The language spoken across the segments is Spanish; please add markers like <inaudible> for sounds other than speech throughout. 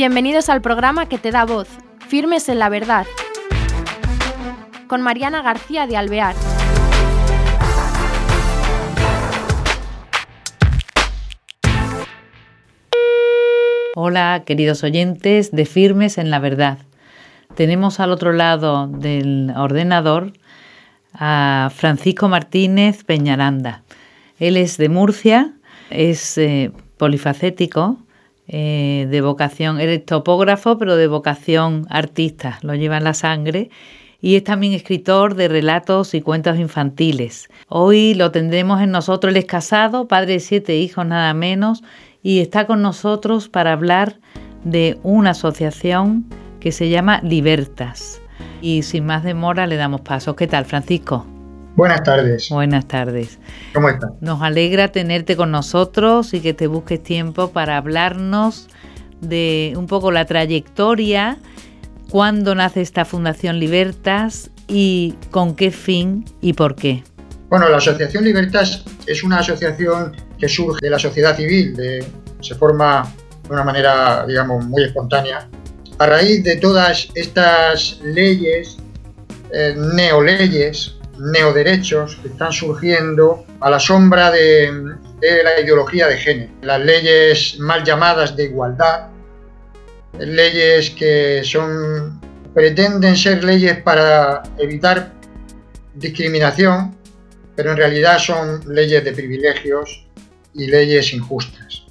Bienvenidos al programa que te da voz, Firmes en la Verdad, con Mariana García de Alvear. Hola, queridos oyentes de Firmes en la Verdad. Tenemos al otro lado del ordenador a Francisco Martínez Peñaranda. Él es de Murcia, es eh, polifacético, eh, de vocación, es topógrafo, pero de vocación artista, lo lleva en la sangre. Y es también escritor de relatos y cuentos infantiles. Hoy lo tendremos en nosotros. Él es casado, padre de siete hijos nada menos, y está con nosotros para hablar de una asociación que se llama Libertas. Y sin más demora le damos paso. ¿Qué tal, Francisco? Buenas tardes. Buenas tardes. ¿Cómo estás? Nos alegra tenerte con nosotros y que te busques tiempo para hablarnos de un poco la trayectoria, cuándo nace esta Fundación Libertas y con qué fin y por qué. Bueno, la Asociación Libertas es una asociación que surge de la sociedad civil, se forma de una manera, digamos, muy espontánea. A raíz de todas estas leyes, eh, neoleyes, neoderechos que están surgiendo a la sombra de, la ideología de género. Las leyes mal llamadas de igualdad, leyes que son pretenden ser leyes para evitar discriminación, pero en realidad son leyes de privilegios y leyes injustas.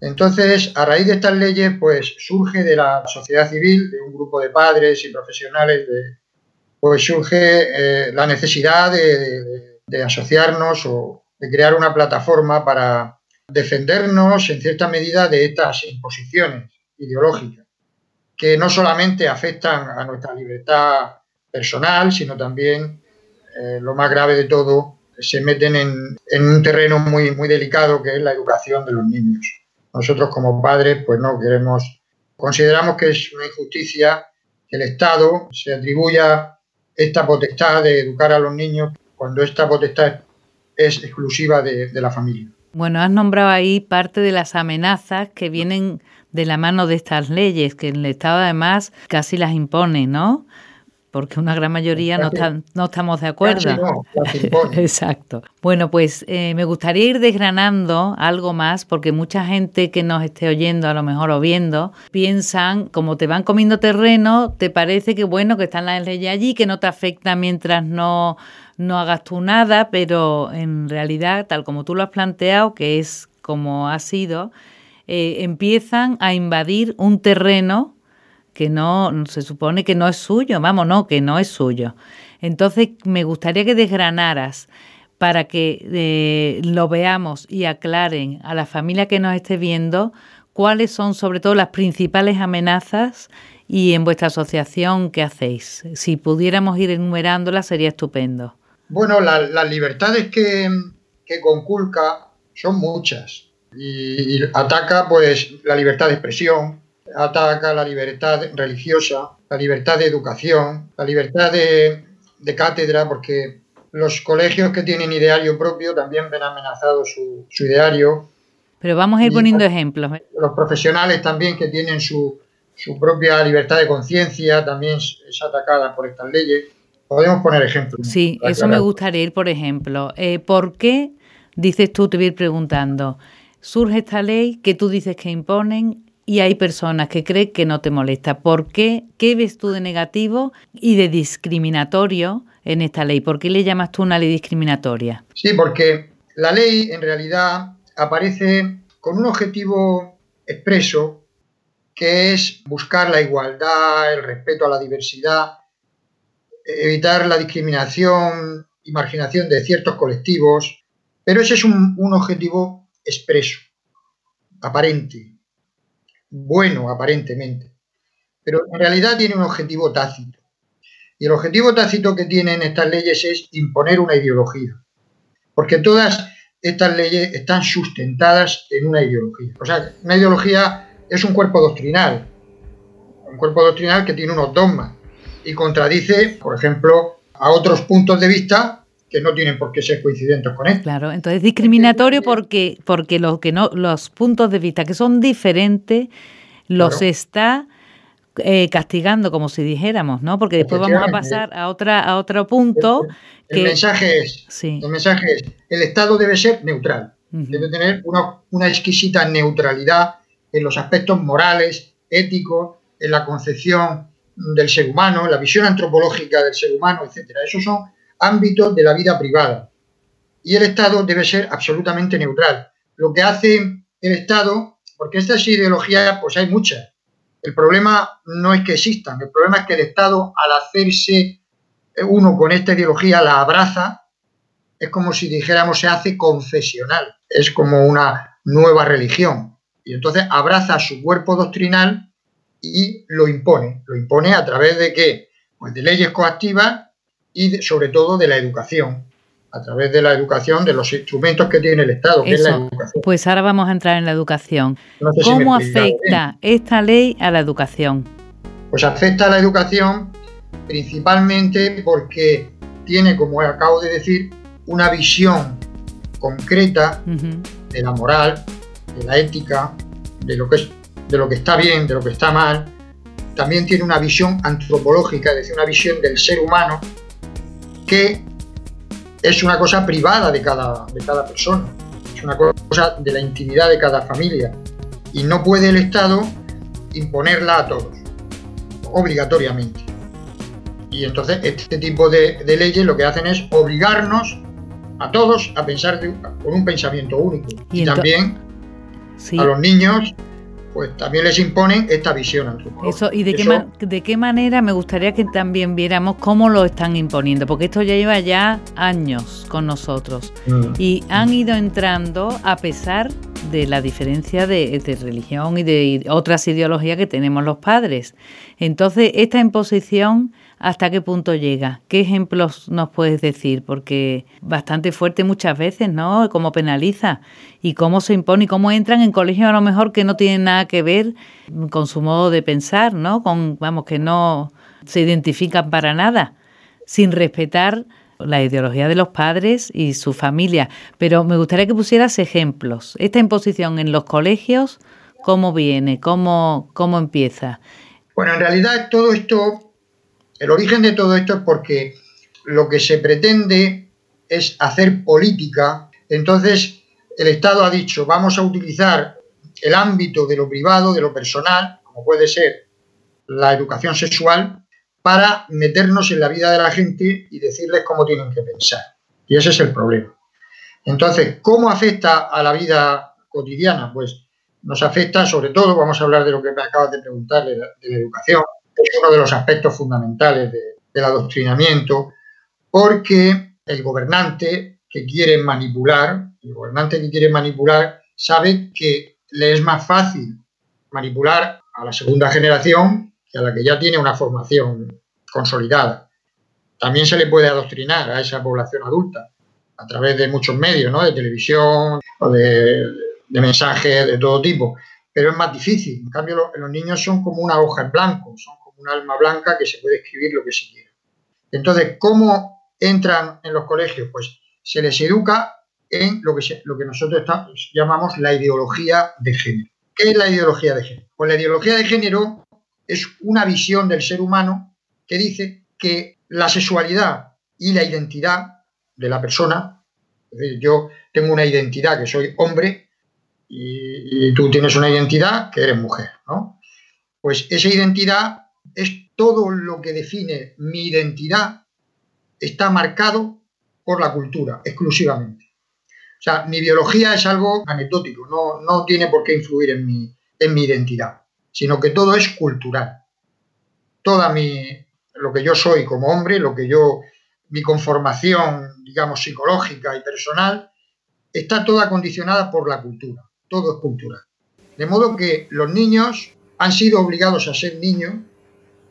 Entonces, a raíz de estas leyes, pues surge de la sociedad civil, de un grupo de padres y profesionales de, pues surge eh, la necesidad de, asociarnos o de crear una plataforma para defendernos en cierta medida de estas imposiciones ideológicas, que no solamente afectan a nuestra libertad personal, sino también, eh, lo más grave de todo, se meten en, en, un terreno muy, muy delicado que es la educación de los niños. Nosotros como padres, pues no queremos, consideramos que es una injusticia que el Estado se atribuya esta potestad de educar a los niños cuando esta potestad es exclusiva de, la familia. Bueno, has nombrado ahí parte de las amenazas que vienen de la mano de estas leyes, que el Estado además casi las impone, ¿no? Porque una gran mayoría no, no estamos de acuerdo. <laughs> Exacto. Bueno, pues eh, me gustaría ir desgranando algo más, porque mucha gente que nos esté oyendo, a lo mejor o viendo, piensan, como te van comiendo terreno, te parece que bueno, que están las leyes allí, que no te afecta mientras no, no hagas tú nada, pero en realidad, tal como tú lo has planteado, que es como ha sido, eh, empiezan a invadir un terreno que no se supone que no es suyo, vamos, no, que no es suyo. Entonces, me gustaría que desgranaras para que eh, lo veamos y aclaren a la familia que nos esté viendo cuáles son sobre todo las principales amenazas y en vuestra asociación qué hacéis. Si pudiéramos ir enumerándolas sería estupendo. Bueno, las libertades que, que, conculca son muchas y, y ataca pues la libertad de expresión, ataca la libertad religiosa, la libertad de educación, la libertad de, cátedra, porque los colegios que tienen ideario propio también ven amenazado su, ideario. Pero vamos a ir poniendo ejemplos. Los profesionales también que tienen su, propia libertad de conciencia también es atacada por estas leyes. Podemos poner ejemplos. Sí, eso me gustaría ir, por ejemplo. Eh, ¿Por qué, dices tú, te voy a ir preguntando, surge esta ley que tú dices que imponen y hay personas que creen que no te molesta. ¿Por qué? ¿Qué ves tú de negativo y de discriminatorio en esta ley? ¿Por qué le llamas tú una ley discriminatoria? Sí, porque la ley en realidad aparece con un objetivo expreso que es buscar la igualdad, el respeto a la diversidad, evitar la discriminación y marginación de ciertos colectivos, pero ese es un, un objetivo expreso, aparente, bueno aparentemente, pero en realidad tiene un objetivo tácito. Y el objetivo tácito que tienen estas leyes es imponer una ideología, porque todas estas leyes están sustentadas en una ideología. O sea, una ideología es un cuerpo doctrinal, un cuerpo doctrinal que tiene unos dogmas y contradice, por ejemplo, a otros puntos de vista que no tienen por qué ser coincidentes con él. Claro, entonces discriminatorio porque porque los que no los puntos de vista que son diferentes los está eh, castigando, como si dijéramos, ¿no? Porque después vamos a pasar a otra a otro punto. El, mensaje es, el mensaje es, el Estado debe ser neutral, debe tener una, una exquisita neutralidad en los aspectos morales, éticos, en la concepción del ser humano, en la visión antropológica del ser humano, etcétera. Esos son ámbitos de la vida privada. Y el Estado debe ser absolutamente neutral. Lo que hace el Estado, porque estas ideologías, pues hay muchas. El problema no es que existan, el problema es que el Estado, al hacerse uno con esta ideología, la abraza, es como si dijéramos se hace confesional, es como una nueva religión. Y entonces abraza su cuerpo doctrinal y lo impone. Lo impone a través de qué? Pues de leyes coactivas y sobre todo de la educación a través de la educación, de los instrumentos que tiene el Estado, que es la educación. Pues ahora vamos a entrar en la educación. ¿Cómo afecta esta ley a la educación? Pues afecta a la educación principalmente porque tiene, como acabo de decir, una visión concreta de la moral, de la ética, de lo que es, de lo que está bien, de lo que está mal. También tiene una visión antropológica, es decir, una visión del ser humano que es una cosa privada de cada, de cada persona, es una cosa de la intimidad de cada familia y no puede el Estado imponerla a todos, obligatoriamente. Y entonces este tipo de, leyes lo que hacen es obligarnos a todos a pensar con un pensamiento único. Y, también a los niños pues también les imponen esta visión antropológica. Eso, ¿y de, qué, de qué manera me gustaría que también viéramos cómo lo están imponiendo? Porque esto ya lleva ya años con nosotros mm. y han ido entrando a pesar de la diferencia de, de, religión y de otras ideologías que tenemos los padres. Entonces, esta imposición hasta qué punto llega. ¿Qué ejemplos nos puedes decir? Porque bastante fuerte muchas veces, ¿no? Cómo penaliza y cómo se impone y cómo entran en colegios a lo mejor que no tienen nada que ver con su modo de pensar, ¿no? Con, vamos, que no se identifican para nada, sin respetar la ideología de los padres y su familia. Pero me gustaría que pusieras ejemplos. Esta imposición en los colegios, ¿cómo viene? ¿Cómo, cómo empieza? Bueno, en realidad todo esto el origen de todo esto es porque lo que se pretende es hacer política. Entonces, el Estado ha dicho, vamos a utilizar el ámbito de lo privado, de lo personal, como puede ser la educación sexual, para meternos en la vida de la gente y decirles cómo tienen que pensar. Y ese es el problema. Entonces, ¿cómo afecta a la vida cotidiana? Pues nos afecta sobre todo, vamos a hablar de lo que me acabas de preguntar, de la, de la educación, es uno de los aspectos fundamentales del adoctrinamiento, porque el gobernante que quiere manipular, el gobernante que quiere manipular, sabe que le es más fácil manipular a la segunda generación que a la que ya tiene una formación consolidada. También se le puede adoctrinar a esa población adulta a través de muchos medios, ¿no? de televisión o de, de mensajes de todo tipo, pero es más difícil. En cambio, los niños son como una hoja en blanco, son un alma blanca que se puede escribir lo que se quiera. Entonces, ¿cómo entran en los colegios? Pues se les educa en lo que, nosotros llamamos la ideología de género. ¿Qué es la ideología de género? Pues la ideología de género es una visión del ser humano que dice que la sexualidad y la identidad de la persona, es decir, yo tengo una identidad que soy hombre y, y tú tienes una identidad que eres mujer, ¿no? Pues esa identidad es todo lo que define mi identidad, está marcado por la cultura exclusivamente. O sea, mi biología es algo anecdótico, no, no tiene por qué influir en mi, en mi identidad, sino que todo es cultural. Toda mi, lo que yo soy como hombre, lo que yo, mi conformación, digamos, psicológica y personal, está toda condicionada por la cultura. Todo es cultural. De modo que los niños han sido obligados a ser niños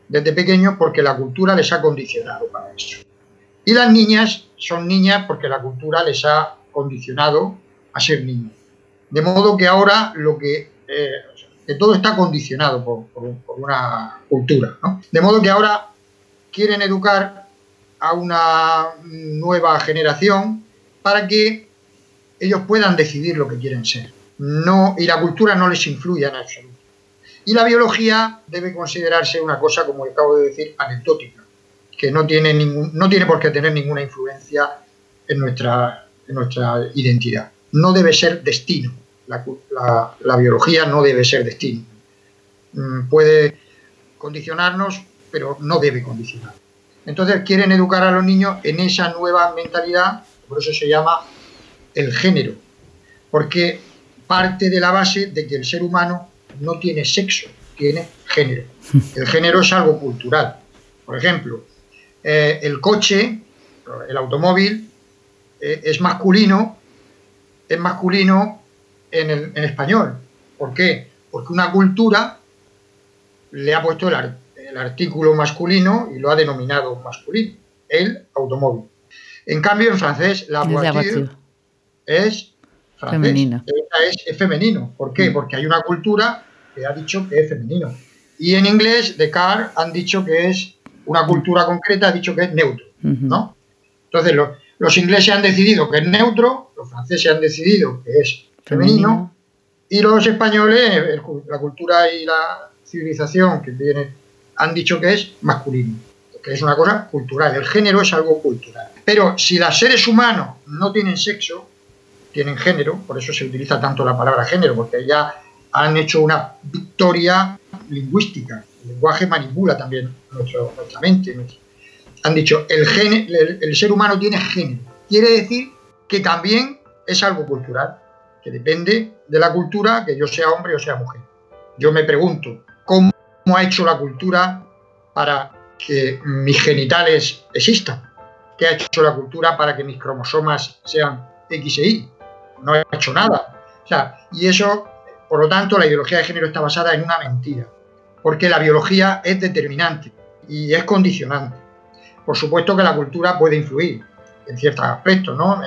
desde pequeños porque la cultura les ha condicionado para eso. Y las niñas son niñas porque la cultura les ha condicionado a ser niños. De modo que ahora lo que, eh, que todo está condicionado por, una cultura. De modo que ahora quieren educar a una nueva generación para que ellos puedan decidir lo que quieren ser. No, y la cultura no les influye en absoluto. Y la biología debe considerarse una cosa, como acabo de decir, anecdótica, que no tiene, no tiene por qué tener ninguna influencia en nuestra, en nuestra identidad. No debe ser destino. La, la biología no debe ser destino. Mm, puede condicionarnos, pero no debe condicionar. Entonces quieren educar a los niños en esa nueva mentalidad, por eso se llama el género, porque parte de la base de que el ser humano no tiene sexo, tiene género. El género es algo cultural. Por ejemplo, eh, el coche, el automóvil, eh, es masculino, es masculino en, el, en español. ¿Por qué? Porque una cultura le ha puesto el, el artículo masculino y lo ha denominado masculino, el automóvil. En cambio, en francés, la voiture es femenino. Es, femenino. ¿Por qué? Mm. Porque hay una cultura que ha dicho que es femenino. Y en inglés, de car han dicho que es una cultura concreta, ha dicho que es neutro. ¿no? Entonces, los ingleses han decidido que es neutro, los franceses han decidido que es femenino, y los españoles, la cultura y la civilización que tiene, han dicho que es masculino, que es una cosa cultural. El género es algo cultural. Pero si los seres humanos no tienen sexo, tienen género, por eso se utiliza tanto la palabra género, porque ya han hecho una victoria lingüística. El lenguaje manipula también nuestra mente. Han dicho, el, el ser humano tiene género. Quiere decir que también es algo cultural, que depende de la cultura, que yo sea hombre o sea mujer. Yo me pregunto, ¿cómo ha hecho la cultura para que mis genitales existan? ¿Qué ha hecho la cultura para que mis cromosomas sean X e Y? No ha hecho nada. O sea, y eso por lo tanto, la ideología de género está basada en una mentira, porque la biología es determinante y es condicionante. Por supuesto que la cultura puede influir en ciertos aspectos, ¿no?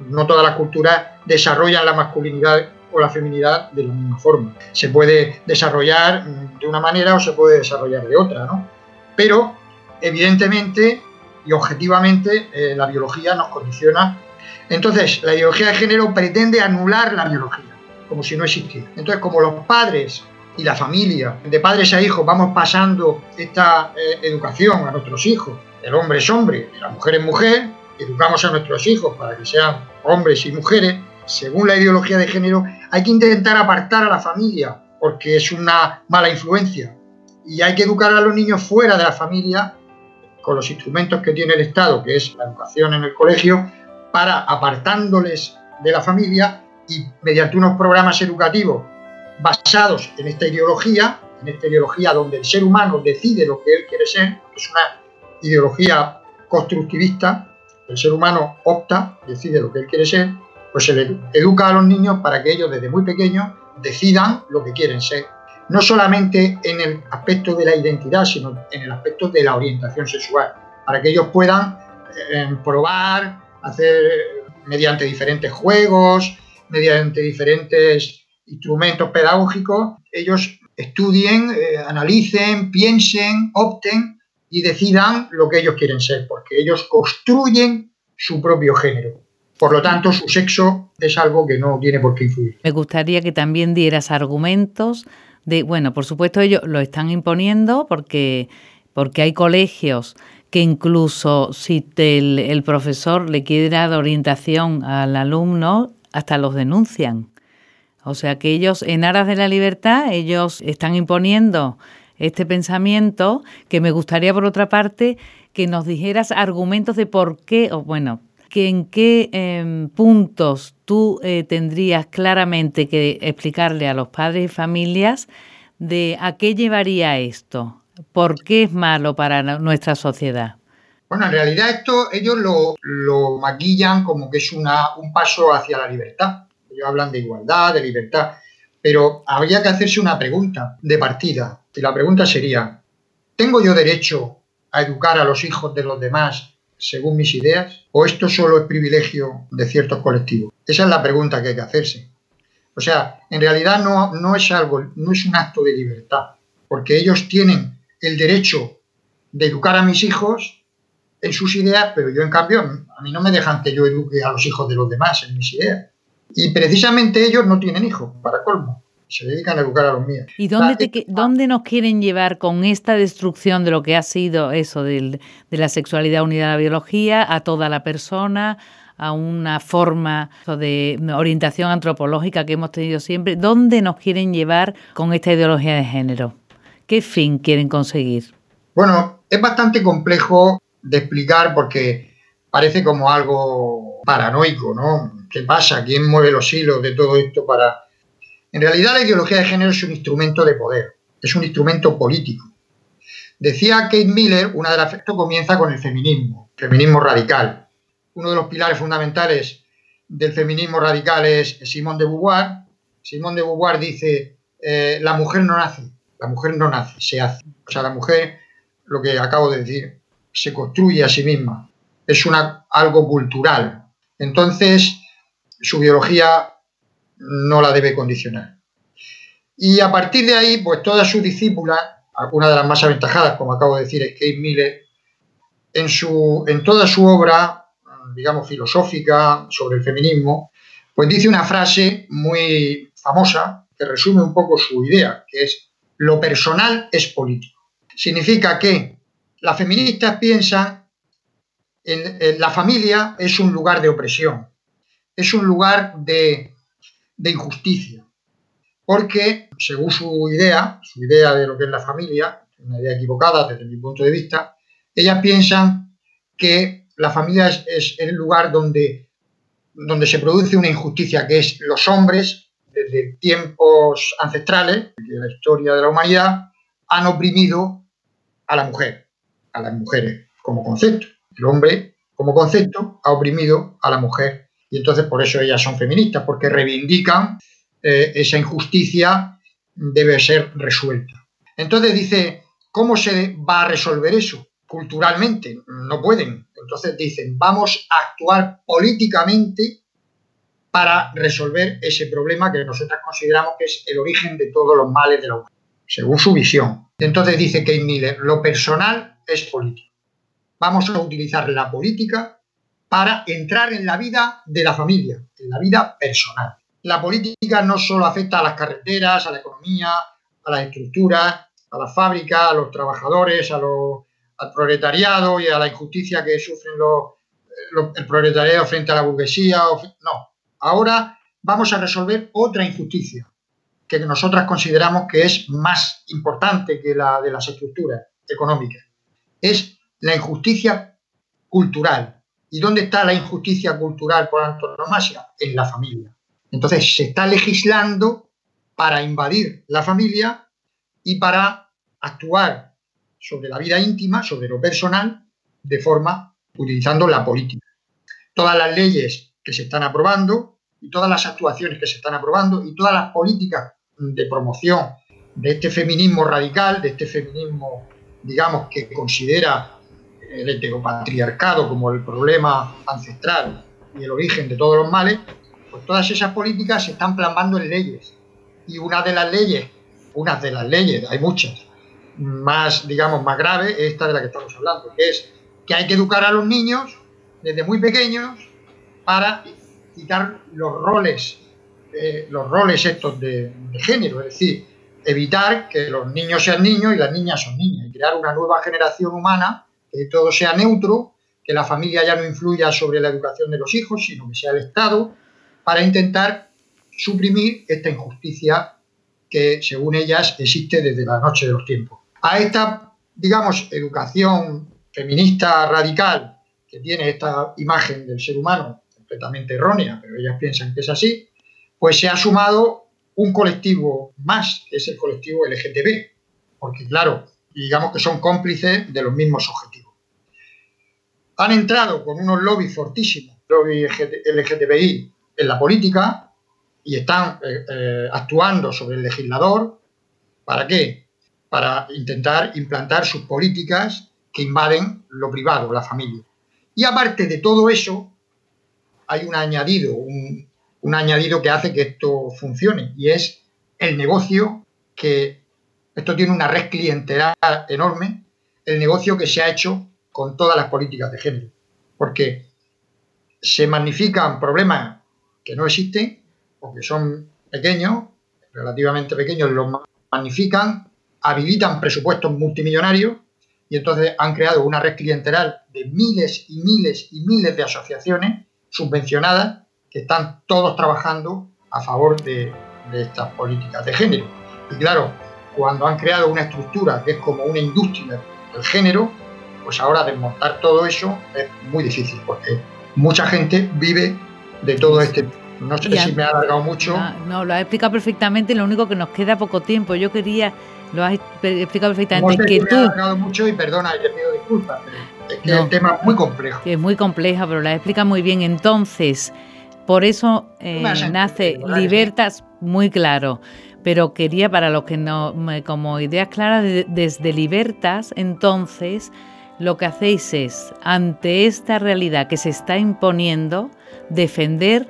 no todas las culturas desarrollan la masculinidad o la feminidad de la misma forma. Se puede desarrollar de una manera o se puede desarrollar de otra, ¿no? Pero, evidentemente y objetivamente, eh, la biología nos condiciona. Entonces, la ideología de género pretende anular la biología como si no existiera. Entonces, como los padres y la familia, de padres a hijos, vamos pasando esta eh, educación a nuestros hijos, el hombre es hombre, la mujer es mujer, educamos a nuestros hijos para que sean hombres y mujeres, según la ideología de género, hay que intentar apartar a la familia, porque es una mala influencia. Y hay que educar a los niños fuera de la familia con los instrumentos que tiene el Estado, que es la educación en el colegio, para apartándoles de la familia y mediante unos programas educativos basados en esta ideología, en esta ideología donde el ser humano decide lo que él quiere ser, es una ideología constructivista, el ser humano opta, decide lo que él quiere ser, pues se le educa a los niños para que ellos desde muy pequeños decidan lo que quieren ser. No solamente en el aspecto de la identidad, sino en el aspecto de la orientación sexual, para que ellos puedan eh, probar, hacer mediante diferentes juegos, mediante diferentes instrumentos pedagógicos, ellos estudien, eh, analicen, piensen, opten y decidan lo que ellos quieren ser, porque ellos construyen su propio género. Por lo tanto, su sexo es algo que no tiene por qué influir. Me gustaría que también dieras argumentos de, bueno, por supuesto ellos lo están imponiendo porque, porque hay colegios que incluso si el, el profesor le quiere dar orientación al alumno, hasta los denuncian. O sea que ellos, en aras de la libertad, ellos están imponiendo este pensamiento que me gustaría, por otra parte, que nos dijeras argumentos de por qué, o bueno, que en qué em, puntos tú eh, tendrías claramente que explicarle a los padres y familias de a qué llevaría esto, por qué es malo para nuestra sociedad. Bueno, en realidad esto ellos lo, maquillan como que es una, un paso hacia la libertad. Ellos hablan de igualdad, de libertad, pero habría que hacerse una pregunta de partida. Y la pregunta sería, ¿tengo yo derecho a educar a los hijos de los demás según mis ideas? ¿O esto solo es privilegio de ciertos colectivos? Esa es la pregunta que hay que hacerse. O sea, en realidad no, no es algo, no es un acto de libertad, porque ellos tienen el derecho de educar a mis hijos en sus ideas, pero yo en cambio, a mí no me dejan que yo eduque a los hijos de los demás en mis ideas. Y precisamente ellos no tienen hijos, para colmo. se dedican a educar a los míos. ¿Y dónde, dónde nos quieren llevar con esta destrucción de lo que ha sido eso de la sexualidad unida a la biología, a toda la persona, a una forma de orientación antropológica que hemos tenido siempre? ¿Dónde nos quieren llevar con esta ideología de género? ¿Qué fin quieren conseguir? Bueno, es bastante complejo de explicar porque parece como algo paranoico, ¿no? ¿Qué pasa? ¿Quién mueve los hilos de todo esto para...? En realidad la ideología de género es un instrumento de poder, es un instrumento político. Decía Kate Miller, una de las... Esto comienza con el feminismo, feminismo radical. Uno de los pilares fundamentales del feminismo radical es Simone de Beauvoir. Simone de Beauvoir dice, eh, la mujer no nace, la mujer no nace, se hace. O sea, la mujer lo que acabo de decir, se construye a sí misma, es una, algo cultural. Entonces, su biología no la debe condicionar. Y a partir de ahí, pues todas sus discípulas, una de las más aventajadas, como acabo de decir, es Kate Miller, en, su, en toda su obra, digamos, filosófica sobre el feminismo, pues dice una frase muy famosa que resume un poco su idea, que es lo personal es político. Significa que las feministas piensan en, la familia es un lugar de opresión, es un lugar de, injusticia, porque según su idea, su idea de lo que es la familia, una idea equivocada desde mi punto de vista, ellas piensan que la familia es, el lugar donde, donde se produce una injusticia, que es los hombres, desde tiempos ancestrales de la historia de la humanidad, han oprimido a la mujer, a las mujeres como concepto. El hombre como concepto ha oprimido a la mujer y entonces por eso ellas son feministas, porque reivindican eh, esa injusticia debe ser resuelta. Entonces dice, ¿cómo se va a resolver eso? Culturalmente, no pueden. Entonces dicen, vamos a actuar políticamente para resolver ese problema que nosotros consideramos que es el origen de todos los males de la humanidad según su visión. Entonces dice Kate Miller, lo personal es político. Vamos a utilizar la política para entrar en la vida de la familia, en la vida personal. La política no solo afecta a las carreteras, a la economía, a las estructuras, a las fábricas, a los trabajadores, al proletariado y a la injusticia que sufren el proletariado frente a la burguesía. no, ahora vamos a resolver otra injusticia, que nosotras consideramos que es más importante que la de las estructuras económicas. Es la injusticia cultural. ¿Y dónde está la injusticia cultural por antonomasia? En la familia. Entonces se está legislando para invadir la familia y para actuar sobre la vida íntima, sobre lo personal, de forma utilizando la política. Todas las leyes que se están aprobando y todas las actuaciones que se están aprobando y todas las políticas de promoción de este feminismo radical, de este feminismo, digamos, que considera el heteropatriarcado como el problema ancestral y el origen de todos los males, pues todas esas políticas se están plasmando en leyes. Y una de las leyes, unas de las leyes, hay muchas, más, digamos, más graves, es esta de la que estamos hablando, que es que hay que educar a los niños desde muy pequeños para quitar los roles eh, los roles estos de, género, es decir, evitar que los niños sean niños y las niñas son niñas, y crear una nueva generación humana, que todo sea neutro, que la familia ya no influya sobre la educación de los hijos, sino que sea el Estado, para intentar suprimir esta injusticia que, según ellas, existe desde la noche de los tiempos. A esta, digamos, educación feminista radical que tiene esta imagen del ser humano completamente errónea, pero ellas piensan que es así, pues se ha sumado un colectivo más, que es el colectivo LGTB, porque claro, digamos que son cómplices de los mismos objetivos. Han entrado con unos lobbies fortísimos, lobby LGTBI, en la política y están eh, eh, actuando sobre el legislador. ¿Para qué? Para intentar implantar sus políticas que invaden lo privado, la familia. Y aparte de todo eso, hay un añadido, un, un añadido que hace que esto funcione y es el negocio que esto tiene una red clientelar enorme, el negocio que se ha hecho con todas las políticas de género, porque se magnifican problemas que no existen o que son pequeños relativamente pequeños los magnifican, habilitan presupuestos multimillonarios y entonces han creado una red clientelar de miles y miles y miles de asociaciones subvencionadas que están todos trabajando a favor de, estas políticas de género. Y claro, cuando han creado una estructura que es como una industria del género, pues ahora desmontar todo eso es muy difícil porque mucha gente vive de todo este no sé si me ha alargado mucho. No, lo has explicado perfectamente, lo único que nos queda poco tiempo. Yo quería, lo has explicado perfectamente. que tú... Me alargado mucho y perdona, te pido disculpas, pero es que el tema es muy complejo. es muy compleja, pero la explica muy bien. Entonces, por eso eh, nace Libertas muy claro. Pero quería, para los que no, como ideas claras, desde Libertas, entonces, lo que hacéis es, ante esta realidad que se está imponiendo, defender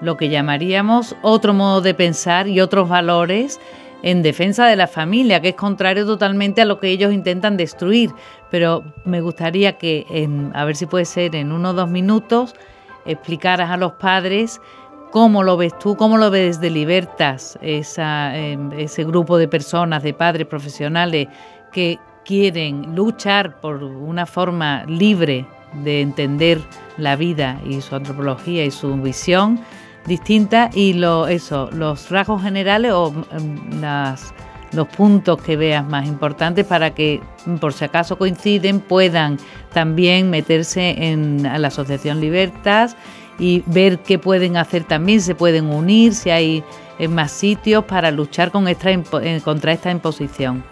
lo que llamaríamos otro modo de pensar y otros valores en defensa de la familia, que es contrario totalmente a lo que ellos intentan destruir. Pero me gustaría que, en, a ver si puede ser en uno o dos minutos, explicaras a los padres cómo lo ves tú, cómo lo ves de Libertas, em, ese grupo de personas, de padres profesionales que quieren luchar por una forma libre de entender la vida y su antropología y su visión distintas y lo, eso, los rasgos generales o mm, las, los puntos que veas más importantes para que, por si acaso coinciden, puedan también meterse en la Asociación Libertas y ver qué pueden hacer también, se pueden unir, si hay eh, más sitios para luchar con esta, eh, contra esta imposición.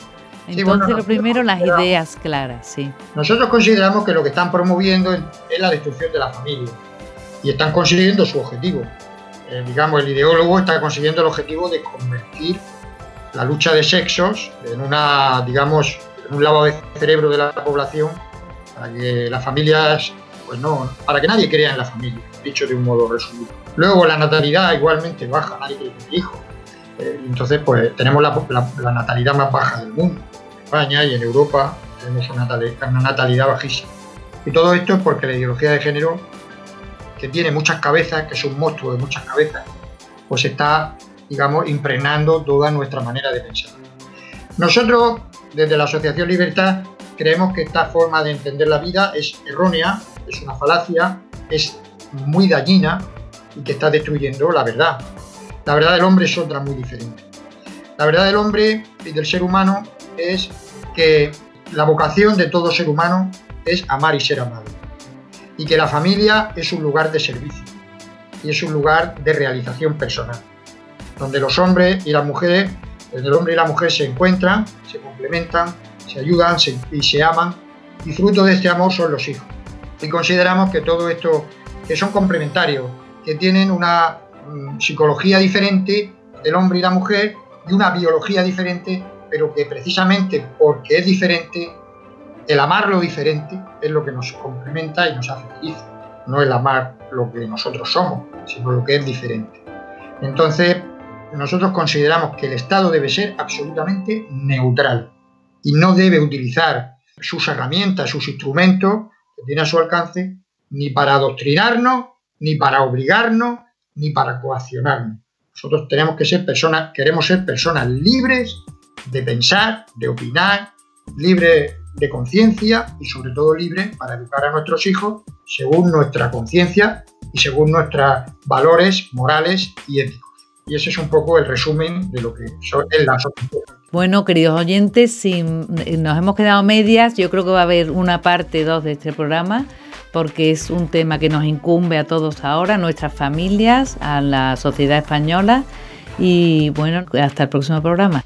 Entonces, lo primero, las ideas claras, sí. Nosotros consideramos que lo que están promoviendo es la destrucción de la familia y están consiguiendo su objetivo. Eh, digamos, el ideólogo está consiguiendo el objetivo de convertir la lucha de sexos en una, digamos, en un lavado de cerebro de la población para que las familias, pues no, para que nadie crea en la familia, dicho de un modo resumido. Luego la natalidad igualmente baja, nadie quiere tener hijos. Eh, entonces, pues tenemos la, natalidad más baja del mundo. En España y en Europa tenemos una natalidad bajísima. Y todo esto es porque la ideología de género que tiene muchas cabezas, que es un monstruo de muchas cabezas, pues está, digamos, impregnando toda nuestra manera de pensar. Nosotros, desde la Asociación Libertad, creemos que esta forma de entender la vida es errónea, es una falacia, es muy dañina y que está destruyendo la verdad. La verdad del hombre es otra muy diferente. La verdad del hombre y del ser humano es que la vocación de todo ser humano es amar y ser amado y que la familia es un lugar de servicio y es un lugar de realización personal, donde los hombres y las mujeres, el hombre y la mujer se encuentran, se complementan, se ayudan y se aman, y fruto de este amor son los hijos. Y consideramos que todo esto, que son complementarios, que tienen una mm, psicología diferente del hombre y la mujer y una biología diferente, pero que precisamente porque es diferente el amar lo diferente es lo que nos complementa y nos hace feliz. No el amar lo que nosotros somos, sino lo que es diferente. Entonces, nosotros consideramos que el Estado debe ser absolutamente neutral y no debe utilizar sus herramientas, sus instrumentos que tiene a su alcance, ni para adoctrinarnos, ni para obligarnos, ni para coaccionarnos. Nosotros tenemos que ser personas, queremos ser personas libres de pensar, de opinar, libres de conciencia y sobre todo libre para educar a nuestros hijos según nuestra conciencia y según nuestros valores morales y éticos. Y ese es un poco el resumen de lo que es la asociación. Bueno, queridos oyentes, si nos hemos quedado medias, yo creo que va a haber una parte 2 de este programa porque es un tema que nos incumbe a todos ahora, a nuestras familias, a la sociedad española y bueno, hasta el próximo programa.